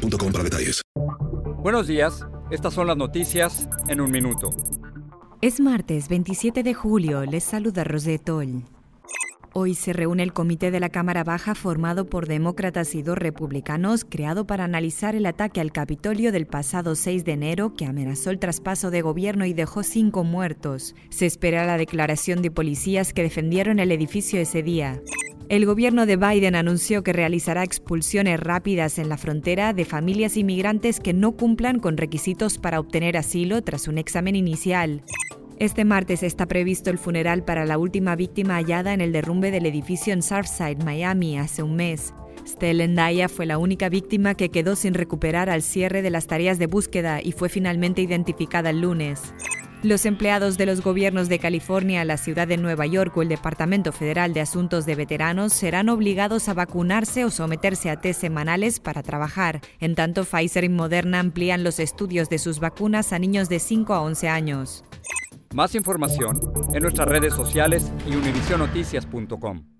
boostmobile.com para detalles. Buenos días, estas son las noticias en un minuto. Es martes 27 de julio, les saluda Rosetol. Hoy se reúne el comité de la Cámara Baja formado por demócratas y dos republicanos, creado para analizar el ataque al Capitolio del pasado 6 de enero que amenazó el traspaso de gobierno y dejó cinco muertos. Se espera la declaración de policías que defendieron el edificio ese día. El gobierno de Biden anunció que realizará expulsiones rápidas en la frontera de familias inmigrantes que no cumplan con requisitos para obtener asilo tras un examen inicial. Este martes está previsto el funeral para la última víctima hallada en el derrumbe del edificio en Surfside, Miami, hace un mes. Stellen Daya fue la única víctima que quedó sin recuperar al cierre de las tareas de búsqueda y fue finalmente identificada el lunes. Los empleados de los gobiernos de California, la ciudad de Nueva York o el Departamento Federal de Asuntos de Veteranos serán obligados a vacunarse o someterse a test semanales para trabajar. En tanto, Pfizer y Moderna amplían los estudios de sus vacunas a niños de 5 a 11 años. Más información en nuestras redes sociales y univisionoticias.com.